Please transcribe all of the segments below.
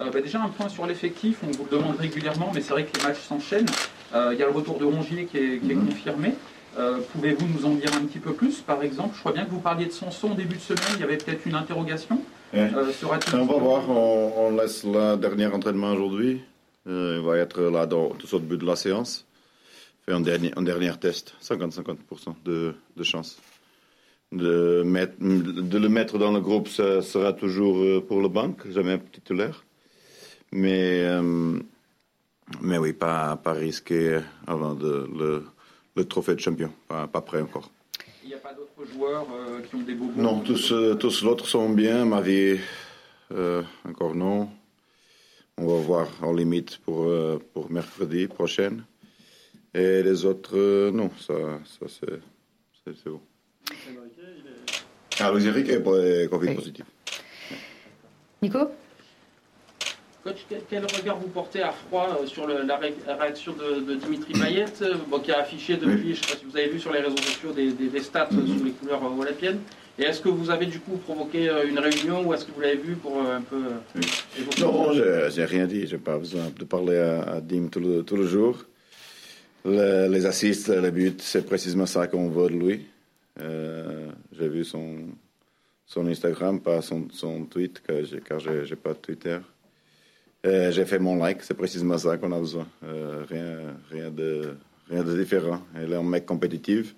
Euh, bah, déjà un point sur l'effectif, on vous le demande régulièrement, mais c'est vrai que les matchs s'enchaînent. Euh, il y a le retour de Rongier qui est, Mhm. confirmé. Euh, Pouvez-vous nous en dire un petit peu plus Par exemple, je crois bien que vous parliez de Sanson au début de semaine, il y avait peut-être une interrogation. Euh, On va voir, on, on laisse le dernier entraînement aujourd'hui. Euh, il va être là dans, tout au début de la séance. Fait un dernier, un dernier test, 50-50% de, de chance. De, mettre, de le mettre dans le groupe, ça sera toujours euh, pour le banc, jamais titulaire. Mais, euh, mais oui, pas, pas risqué avant de, le, le trophée de champion. Pas, pas prêt encore. Il n'y a pas d'autres joueurs euh, qui ont des beaux Non, tous, euh, tous l'autre sont bien. Ma vie, euh, encore non. On va voir en limite pour, euh, pour mercredi prochain. Et les autres, euh, non, ça, ça c'est bon. Ah, Luis Enrique est Covid Oui. positif. Nico? Coach, quel, regard vous portez à froid euh, sur le- la, ré- la réaction de, de Dimitri Payet, euh, bon, qui a affiché depuis, je ne sais pas si vous avez vu sur les réseaux sociaux, des, des- des stats euh, Mhm. sous les couleurs olympiennes. Et est-ce que vous avez du coup provoqué une réunion ou est-ce que vous l'avez vu pour un peu Oui. Non, je n'ai rien dit. Je n'ai pas besoin de parler à, à Dim tout le, tout le jour. Le- les assists, les buts, c'est précisément ça qu'on veut de lui. Euh, j'ai vu son, son Instagram, pas son, son tweet, car j'ai, j'ai pas Twitter. Euh, j'ai fait mon like, c'est précisément ça qu'on a besoin. Euh, rien, rien, de, rien de différent. Il est un mec compétitif.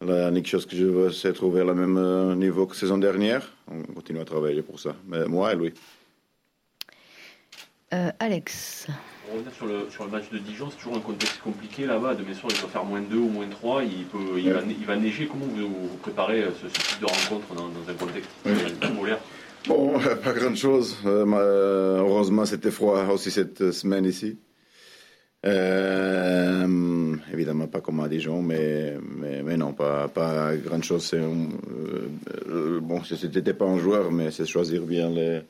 La unique chose que je veux, c'est trouver le même niveau que saison dernière. On continue à travailler pour ça. Mais moi et lui. Alex. Revenir sur le, sur le match de Dijon, c'est toujours un contexte compliqué là-bas. Demain soir, il doit faire moins 2 ou moins 3. Il, peut, il, va, il va neiger. Comment vous, vous préparez euh, ce, ce type de rencontre dans, dans un contexte Oui. Bon, pas grand-chose. Euh, ma- heureusement, c'était froid aussi cette semaine ici. Euh, évidemment, pas comme à Dijon, mais, mais, mais non, pas, pas grand-chose. Euh, euh, bon, c'était pas un joueur, mais c'est choisir bien les,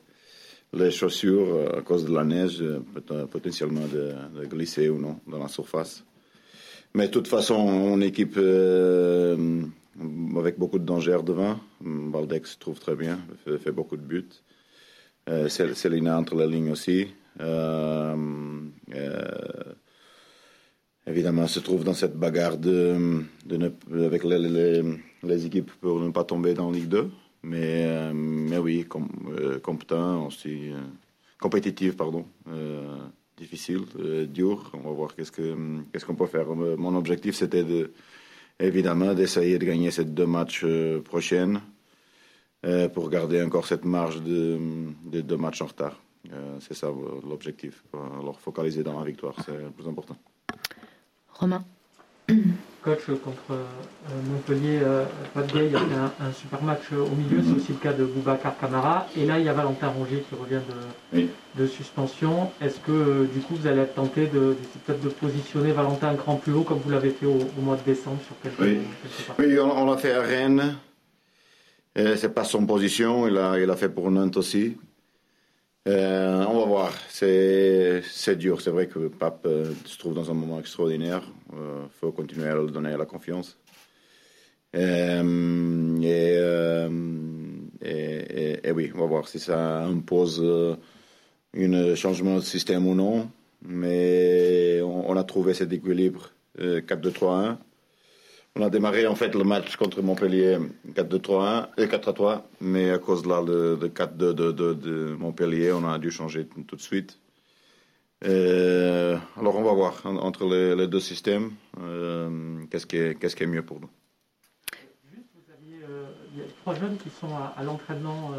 les chaussures euh, à cause de la neige, euh, peut- potentiellement de, glisser ou non dans la surface. Mais de toute façon, on équipe euh, avec beaucoup de danger devant. Baldex se trouve très bien, fait, beaucoup de buts. Euh, Celina entre les lignes aussi. Euh, euh, évidemment, se trouve dans cette bagarre de, avec les- les équipes pour ne pas tomber dans Ligue 2. Mais, euh, mais oui, euh, compétent aussi, euh, compétitif, pardon. Difficile, dur. On va voir qu'est-ce que qu'est-ce qu'on peut faire. Mon objectif, c'était de, évidemment d'essayer de gagner ces deux matchs prochains euh, pour garder encore cette marge de, de deux matchs en retard. C'est ça l'objectif. Alors focaliser dans la victoire, c'est le plus important. Romain. Coach contre euh, Montpellier, euh, Pat Gay a fait un, un super match au milieu, c'est aussi le cas de Boubacar Camara. Et là, il y a Valentin Rongier qui revient de, Oui. de suspension. Est-ce que euh, du coup, vous allez tenté de, de- peut-être de positionner Valentin un cran plus haut comme vous l'avez fait au, au mois de décembre sur quelques, Oui. quelques Oui, on, on l'a fait à Rennes. C'est pas son position. Il a, il a fait pour Nantes aussi. Euh, on va voir. C'est, dur. C'est vrai que Pape euh, se trouve dans un moment extraordinaire. Il faut continuer à lui donner la confiance. Euh, et, euh, oui, on va voir si ça impose euh, un changement de système ou non. Mais on, a trouvé cet équilibre euh, 4-2-3-1. On a démarré en fait le match contre Montpellier 4-2-3-1 et 4-3, mais à cause là de, de 4-2 de, de, de Montpellier, on a dû changer tout de suite. Euh, alors on va voir en- entre les, les deux systèmes euh, qu'est-ce qui, est- qui est mieux pour nous. Juste, vous aviez, euh, il y a trois jeunes qui sont à, à l'entraînement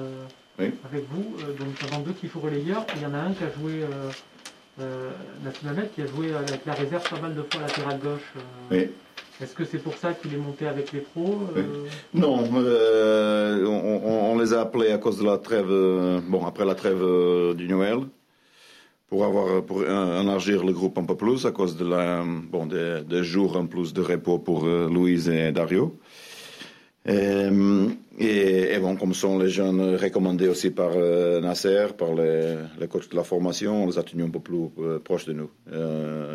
Oui. avec vous, donc avant deux qui jouent relayeur. Il y en a un qui a joué qui a joué avec la réserve pas mal de fois latéral gauche. Oui. Est-ce que c'est pour ça qu'il est monté avec les pros euh, Non, euh, on, les a appelés à cause de la trêve, euh, bon, après la trêve du Noël, pour avoir, pour le groupe un peu plus, à cause de la, bon, des, jours en plus de repos pour Louise et Dario. Et, bon, comme sont les jeunes recommandés aussi par Nasser, par les, les coachs de la formation, on les a tenus un peu plus proches de nous.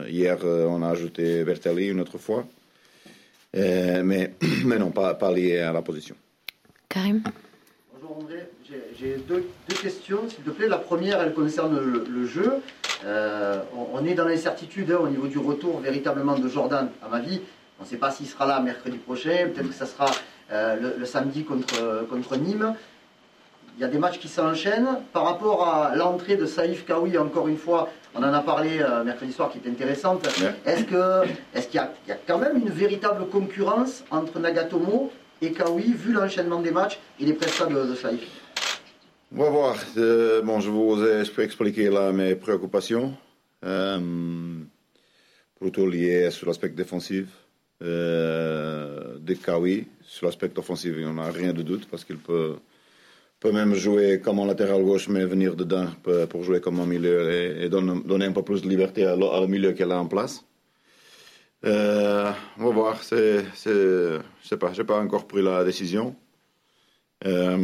Hier, on a ajouté Bertelli une autre fois. Euh, mais, mais non, pas, pas lié à la position. Karim. Bonjour André, j'ai deux, questions, s'il te plaît. La première, elle concerne le, jeu. Euh, on, est dans l'incertitude hein, au niveau du retour véritablement de Jordan, à ma vie. On ne sait pas s'il sera là mercredi prochain, peut-être que ça sera euh, le, samedi contre, contre Nîmes. Il y a des matchs qui s'enchaînent. Par rapport à l'entrée de Saïf Kawi, encore une fois, on en a parlé euh, mercredi soir qui est intéressante. Est-ce qu'il est qu'il y, a quand même une véritable concurrence entre Nagatomo et Kawi, vu l'enchaînement des matchs et les prestations de, de Saïf? On va voir. Euh, bon, je vous ai expliqué là mes préoccupations. Euh, plutôt liées sur l'aspect défensif de Kawi. Sur l'aspect offensif, il n'y en a rien de doute parce qu'il peut peut même jouer comme en latéral gauche, mais venir dedans pour jouer comme un milieu et, donner, un peu plus de liberté à, le milieu qu'elle a en place. Euh, on va voir. C'est, je sais pas, j'ai pas encore pris la décision. Euh,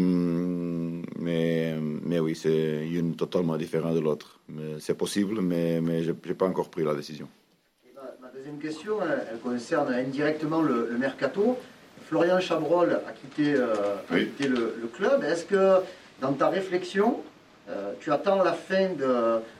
mais, mais oui, c'est une totalement différente de l'autre. C'est possible, mais, mais je n'ai pas encore pris la décision. Ma, deuxième question, elle, concerne indirectement le mercato. Florian Chabrol a quitté, euh, le, club. Est-ce que dans ta réflexion, euh, tu attends la fin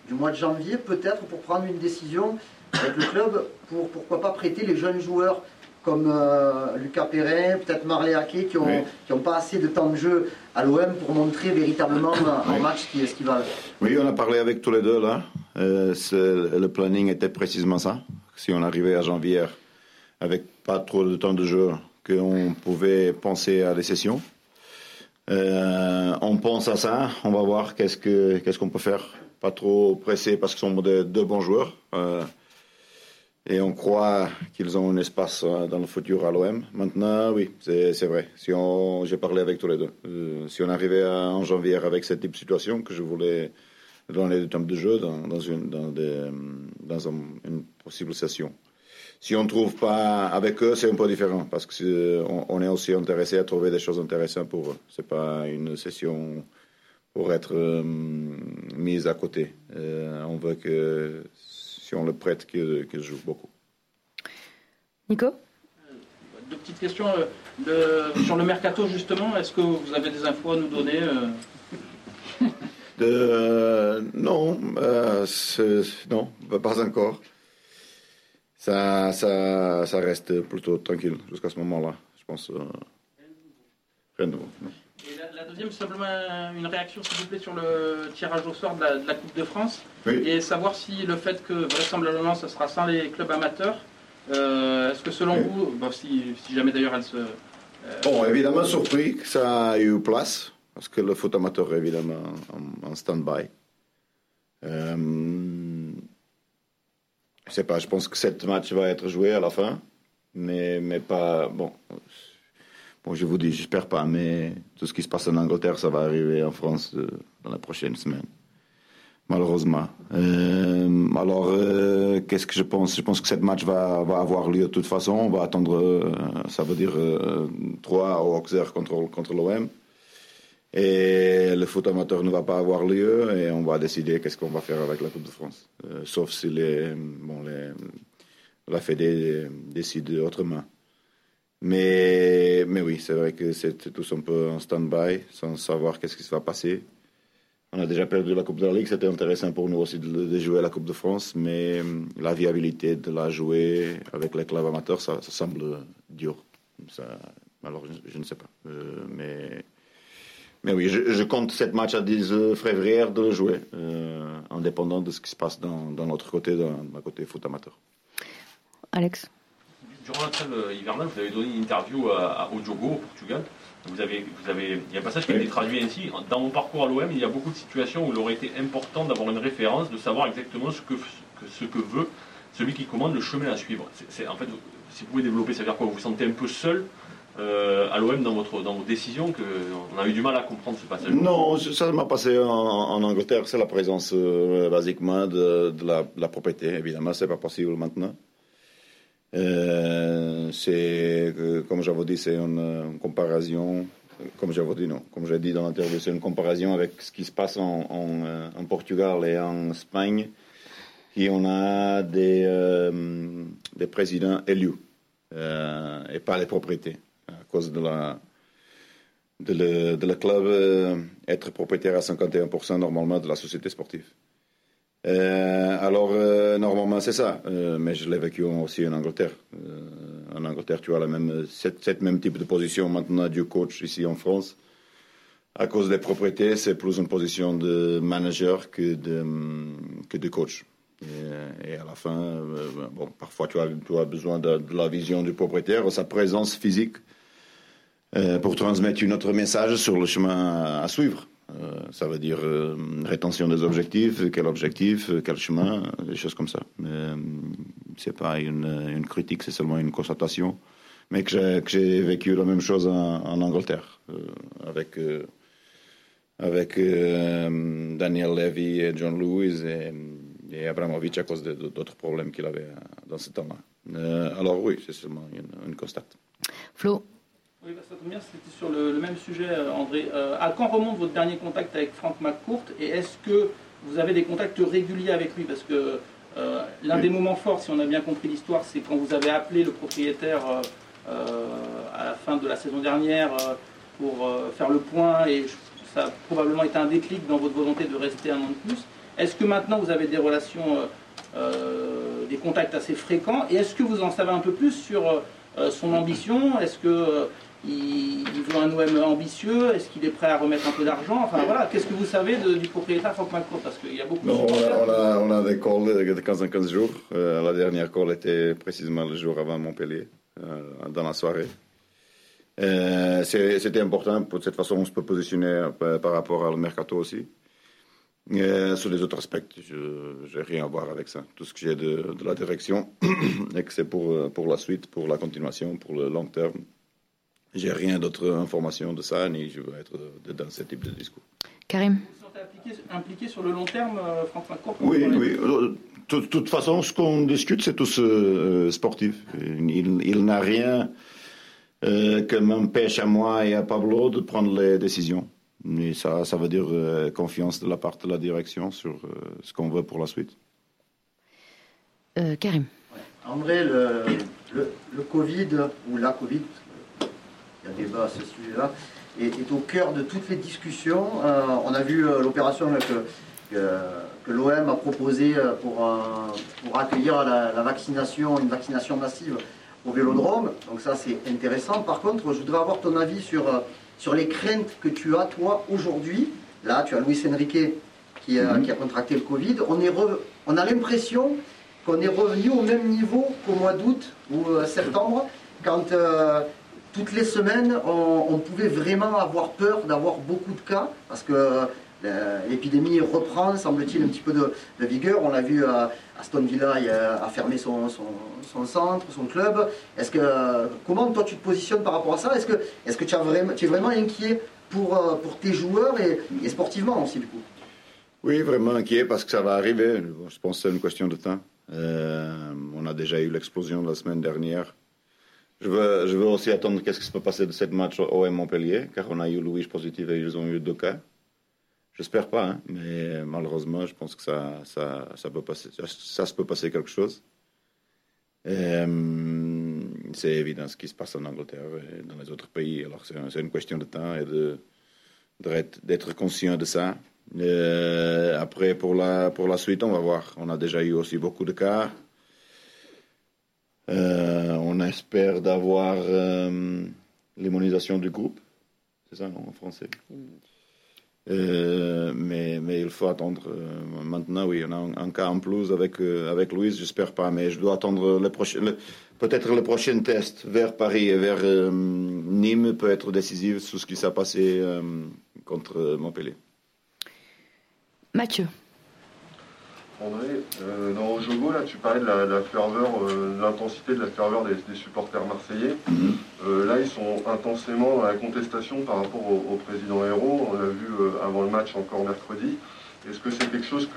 du mois de janvier peut-être pour prendre une décision avec le club pour pourquoi pas prêter les jeunes joueurs comme euh, Lucas Perrin, peut-être Marley Hackey, qui n'ont pas assez de temps de jeu à l'OM pour montrer véritablement un, match qui, ce qui va. Oui, on a parlé avec tous les deux là. le planning était précisément ça. Si on arrivait à janvier avec pas trop de temps de jeu, qu'on pouvait penser à des sessions. Euh, on pense à ça, on va voir qu'est-ce qu'on peut faire. Pas trop pressé parce qu'ils sont deux de bons joueurs. Euh, et on croit qu'ils ont un espace euh, dans le futur à l'OM. Maintenant, oui, c'est vrai. Si j'ai parlé avec tous les deux. si on arrivait en janvier avec cette type de situation que je voulais donner du temps de jeu dans, une, dans, dans une possible session. Si on ne trouve pas avec eux, c'est un peu différent parce qu'on on est aussi intéressé à trouver des choses intéressantes pour eux. C'est pas une session pour être euh, mise à côté. Euh, on veut que si on le prête, qu'il joue beaucoup. Nico? Deux petites questions. sur le mercato, justement, est-ce que vous avez des infos à nous donner de, non, non, pas encore ça, ça, ça reste plutôt tranquille jusqu'à ce moment-là. Je pense. Euh, rien de nouveau. Et la, deuxième, simplement une réaction, s'il vous plaît, sur le tirage au sort de la, Coupe de France. Et savoir si le fait que vraisemblablement ça sera sans les clubs amateurs, euh, est-ce que selon vous, si, jamais d'ailleurs elle se. Euh, bon, évidemment, surpris que ça a eu place, parce que le foot amateur est évidemment en, en stand-by. Je sais pas, je pense que cette match va être joué à la fin, mais, mais pas. Bon, bon je vous dis, j'espère pas, mais tout ce qui se passe en Angleterre, ça va arriver en France euh, dans la prochaine semaine. Malheureusement. Euh, alors, euh, qu'est-ce que je pense? Je pense que cette match va, va avoir lieu de toute façon. On va attendre, ça veut dire 3 au Auxerre contre, contre l'OM. Et le foot amateur ne va pas avoir lieu et on va décider qu'est-ce qu'on va faire avec la Coupe de France. Euh, sauf si les, la Fédé décide autrement. Mais, oui, c'est vrai que c'est tous un peu en stand-by, sans savoir qu'est-ce qui se va passer. On a déjà perdu la Coupe de la Ligue, c'était intéressant pour nous aussi de, jouer la Coupe de France, mais euh, la viabilité de la jouer avec les clubs amateurs, ça, semble dur. Alors, je, ne sais pas. Euh, mais mais oui, je, compte cette match à 10 février de le jouer, euh, indépendant de ce qui se passe dans, dans notre côté, dans, dans côté foot amateur. Alex Durant la trêve hivernale, vous avez donné une interview à, au Diogo, au Portugal. Vous avez, vous avez, il y a un passage qui a été traduit ainsi. Dans mon parcours à l'OM, il y a beaucoup de situations où il aurait été important d'avoir une référence, de savoir exactement ce que, ce que veut celui qui commande le chemin à suivre. C'est, en fait, si vous pouvez développer, ça veut dire quoi Vous vous sentez un peu seul euh, à l'OM dans, dans vos décisions qu'on a eu du mal à comprendre ce passage Non, ça m'a passé en, Angleterre, c'est la présence euh, basiquement de, la, propriété. Évidemment, c'est pas possible maintenant. Euh, c'est, comme j'avais dit, c'est une, comparaison, comme j'avais dit, non, comme j'ai dit dans l'interview, c'est une comparaison avec ce qui se passe en, Portugal et en Espagne, qui on a des, présidents élus et pas les propriétés de la, de le, de le club euh, être propriétaire à 51% normalement de la société sportive. Euh, alors, euh, normalement, c'est ça. mais je l'ai vécu aussi en Angleterre. en Angleterre, tu as la même, cette, même type de position maintenant du coach ici en France. À cause des propriétés, c'est plus une position de manager que de, que de coach. Et, à la fin, bon, parfois tu as, tu as besoin de, de, la vision du propriétaire, sa présence physique euh, pour transmettre un autre message sur le chemin à suivre. Euh, ça veut dire euh, rétention des objectifs, quel objectif, quel chemin, des choses comme ça. C'est pas une, une critique, c'est seulement une constatation. Mais que j'ai vécu la même chose en, Angleterre, avec, avec Daniel Levy et John Lewis et, et Abramovich à cause d'autres problèmes qu'il avait dans ce temps-là. alors oui, c'est seulement une, une constate. Flo, oui, ça tombe bien, c'était sur le, même sujet, euh, André. Euh, à quand remonte votre dernier contact avec Franck McCourt et est-ce que vous avez des contacts réguliers avec lui? Parce que euh, l'un des moments forts, si on a bien compris l'histoire, c'est quand vous avez appelé le propriétaire à la fin de la saison dernière pour faire le point et ça a probablement été un déclic dans votre volonté de rester un an de plus. Est-ce que maintenant vous avez des relations, des contacts assez fréquents? Et est-ce que vous en savez un peu plus sur son ambition? Est-ce que il, veut un OM ambitieux Est-ce qu'il est prêt à remettre un peu d'argent? Enfin voilà, qu'est-ce que vous savez du propriétaire Franck McCourt Parce qu'il y a beaucoup de on, a, on, a, des calls de 15 en 15 jours. Euh, la dernière call était précisément le jour avant Montpellier, euh, dans la soirée. Euh, c'était important, de cette façon on se peut positionner par rapport au mercato aussi. sur les autres aspects, je n'ai rien à voir avec ça. Tout ce que j'ai de, de, la direction, et que c'est pour, pour la suite, pour la continuation, pour le long terme. J'ai rien d'autre information de ça, ni je veux être dans ce type de discours. Karim sentez impliqué, sur le long terme, euh, Franck Macron Oui, oui. Euh, de toute façon, ce qu'on discute, c'est tous euh, sportif. Il, n'a rien euh, que m'empêche à moi et à Pablo de prendre les décisions. Mais ça, ça veut dire confiance de la part de la direction sur ce qu'on veut pour la suite. Karim. André, le, le, le, Covid, ou la Covid, il y a débat à ce sujet-là, est, au cœur de toutes les discussions. Euh, on a vu euh, l'opération que, que, l'OM a proposée euh, pour, pour accueillir la, vaccination, une vaccination massive au Vélodrome. Donc ça, c'est intéressant. Par contre, je voudrais avoir ton avis sur, sur les craintes que tu as, toi, aujourd'hui. Là, tu as Luis Enrique qui, a, mhm. qui a contracté le Covid. On, est on a l'impression qu'on est revenu au même niveau qu'au mois d'août ou septembre, quand toutes les semaines, on, pouvait vraiment avoir peur d'avoir beaucoup de cas, parce que euh, l'épidémie reprend, semble-t-il, un petit peu de, vigueur. On l'a vu à Aston Villa a fermé son, centre, son club. Est-ce comment toi tu te positionnes par rapport à ça? Est-ce que, est-ce que tu, es vraiment inquiet pour, euh, pour tes joueurs et, sportivement aussi du coup? Oui, vraiment inquiet parce que ça va arriver. Je pense que c'est une question de temps. Euh, on a déjà eu l'explosion la semaine dernière je veux, aussi attendre qu'est-ce qui se peut passer de cette match au Montpellier, car on a eu Louis positif et ils ont eu deux cas. J'espère pas, hein, mais malheureusement, je pense que ça, ça, ça, peut passer, ça, se peut passer quelque chose. Euh, c'est évident ce qui se passe en Angleterre et dans les autres pays. Alors c'est une question de temps et d'être conscient de ça. Euh, après, pour la, pour la suite, on va voir. On a déjà eu aussi beaucoup de cas. Euh, on espère d'avoir euh, l'immunisation du groupe. C'est ça, en français euh, mais, mais il faut attendre. maintenant, oui, on a un, cas en plus avec, avec Louise, j'espère pas, mais je dois attendre le prochain, peut-être le prochain test vers Paris et vers Nîmes peut être décisif sur ce qui s'est passé contre Montpellier. Mathieu. André, euh, dans Ojogo, là, tu parlais de la, ferveur, euh, l'intensité de la ferveur des, supporters marseillais. Mhm. Euh, là, ils sont intensément à la contestation par rapport au, président Hérault. On l'a vu avant le match encore mercredi. Est-ce que c'est quelque chose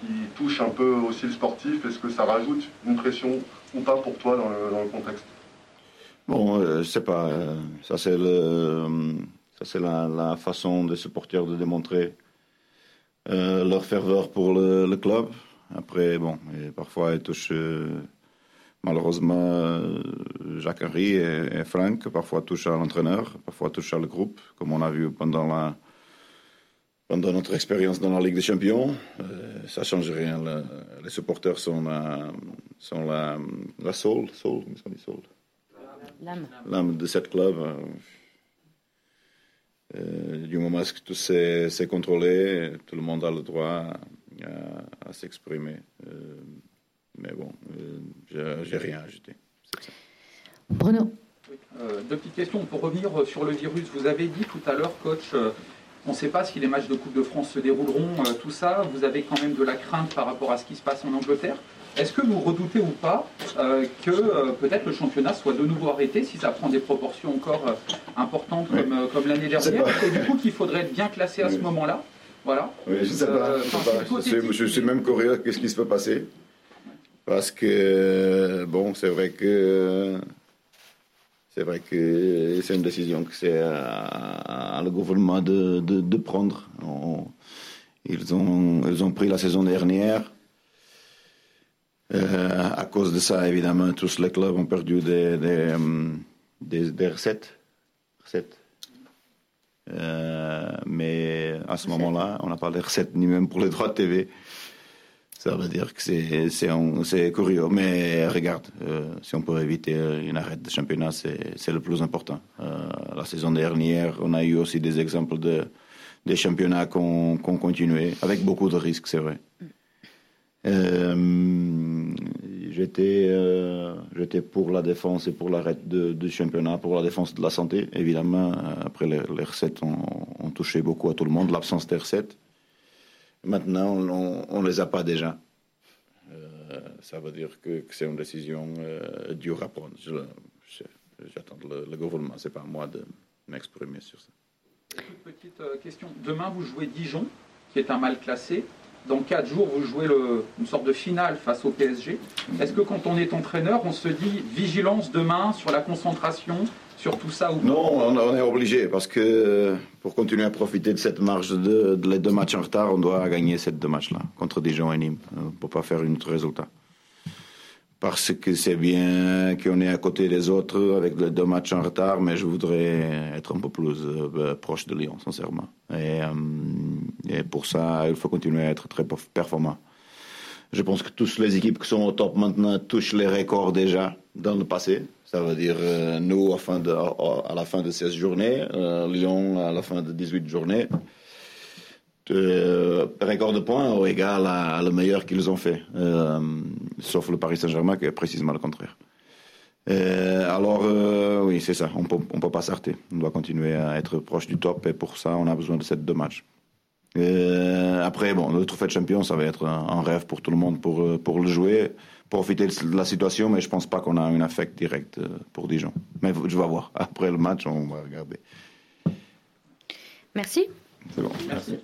qui touche un peu aussi le sportif? Est-ce que ça rajoute une pression ou pas pour toi dans le, contexte? Bon, je sais pas. ça, c'est la, la, façon des supporters de démontrer euh, leur ferveur pour le, club. Après, bon, et parfois elle touche euh, malheureusement, Jacques Henry et, Franck parfois touchent à l'entraîneur, parfois touchent à le groupe, comme on a vu pendant la, pendant notre expérience dans la Ligue des Champions, euh, ça ne change rien. les supporters sont la, sont la, la soul, soul, L'âme. L'âme de cette club. Euh, euh, du moment que tout s'est contrôlé, tout le monde a le droit à, s'exprimer. mais bon, j'ai rien à ajouter. Bruno. deux petites questions. Pour revenir sur le virus, vous avez dit tout à l'heure, coach, on ne sait pas si les matchs de Coupe de France se dérouleront, euh, tout ça. Vous avez quand même de la crainte par rapport à ce qui se passe en Angleterre. Est-ce que vous redoutez ou pas euh, que euh, peut-être le championnat soit de nouveau arrêté si ça prend des proportions encore importantes comme, l'année dernière Et du coup qu'il faudrait être bien classé à ce moment-là? Voilà. Oui, je ne sais pas. je, suis même curieux qu'est-ce qui se peut passer? Parce que, bon, c'est vrai que c'est vrai que c'est une décision que c'est à, le gouvernement de, de, prendre. ils, ont, ils ont pris la saison dernière. Euh, à cause de ça, évidemment, tous les clubs ont perdu des, des, des, des recettes. recettes. Euh, mais à ce moment-là, on n'a pas les recettes ni même pour les droits de TV. Ça veut dire que c'est curieux. Mais regarde, euh, si on peut éviter une arrêt de championnat, c'est le plus important. Euh, la saison dernière, on a eu aussi des exemples de, des championnats qui ont, continué, avec beaucoup de risques, c'est vrai. Euh, J'étais pour la défense et pour l'arrêt du championnat, pour la défense de la santé, évidemment. Après, les, recettes ont, ont touché beaucoup à tout le monde, l'absence des recettes. Maintenant, on ne les a pas déjà. Euh, ça veut dire que, c'est une décision euh, dure à prendre. J'attends le, gouvernement, ce n'est pas à moi de m'exprimer sur ça. Une petite euh, question. Demain, vous jouez Dijon, qui est un mal classé. Dans quatre jours, vous jouez une sorte de finale face au PSG. Est-ce que quand on est entraîneur, on se dit vigilance demain sur la concentration, sur tout ça Non, on, est obligé parce que pour continuer à profiter de cette marge de, les deux matchs en retard, on doit gagner ces deux matchs-là contre Dijon et Nîmes euh, pour pas faire un autre résultat. Parce que c'est bien qu'on est à côté des autres avec les deux matchs en retard, mais je voudrais être un peu plus euh, proche de Lyon, sincèrement. Et, euh, et pour ça, il faut continuer à être très performant. Je pense que toutes les équipes qui sont au top maintenant touchent les records déjà dans le passé. Ça veut dire euh, nous à, la fin de 16 journées, euh, Lyon à la fin de 18 journées. Euh, record de points au égal à, le meilleur qu'ils ont fait, sauf le Paris Saint-Germain qui est précisément le contraire. alors oui, c'est ça, on ne peut pas s'arrêter. On doit continuer à être proche du top et pour ça, on a besoin de ces deux matchs. Après, bon, le trophée de champion, ça va être un, rêve pour tout le monde pour, pour le jouer profiter de la situation, mais je pense pas qu'on a un affect direct euh, pour Dijon. Mais je vais voir. Après le match, on va regarder. Merci. C'est bon. Merci.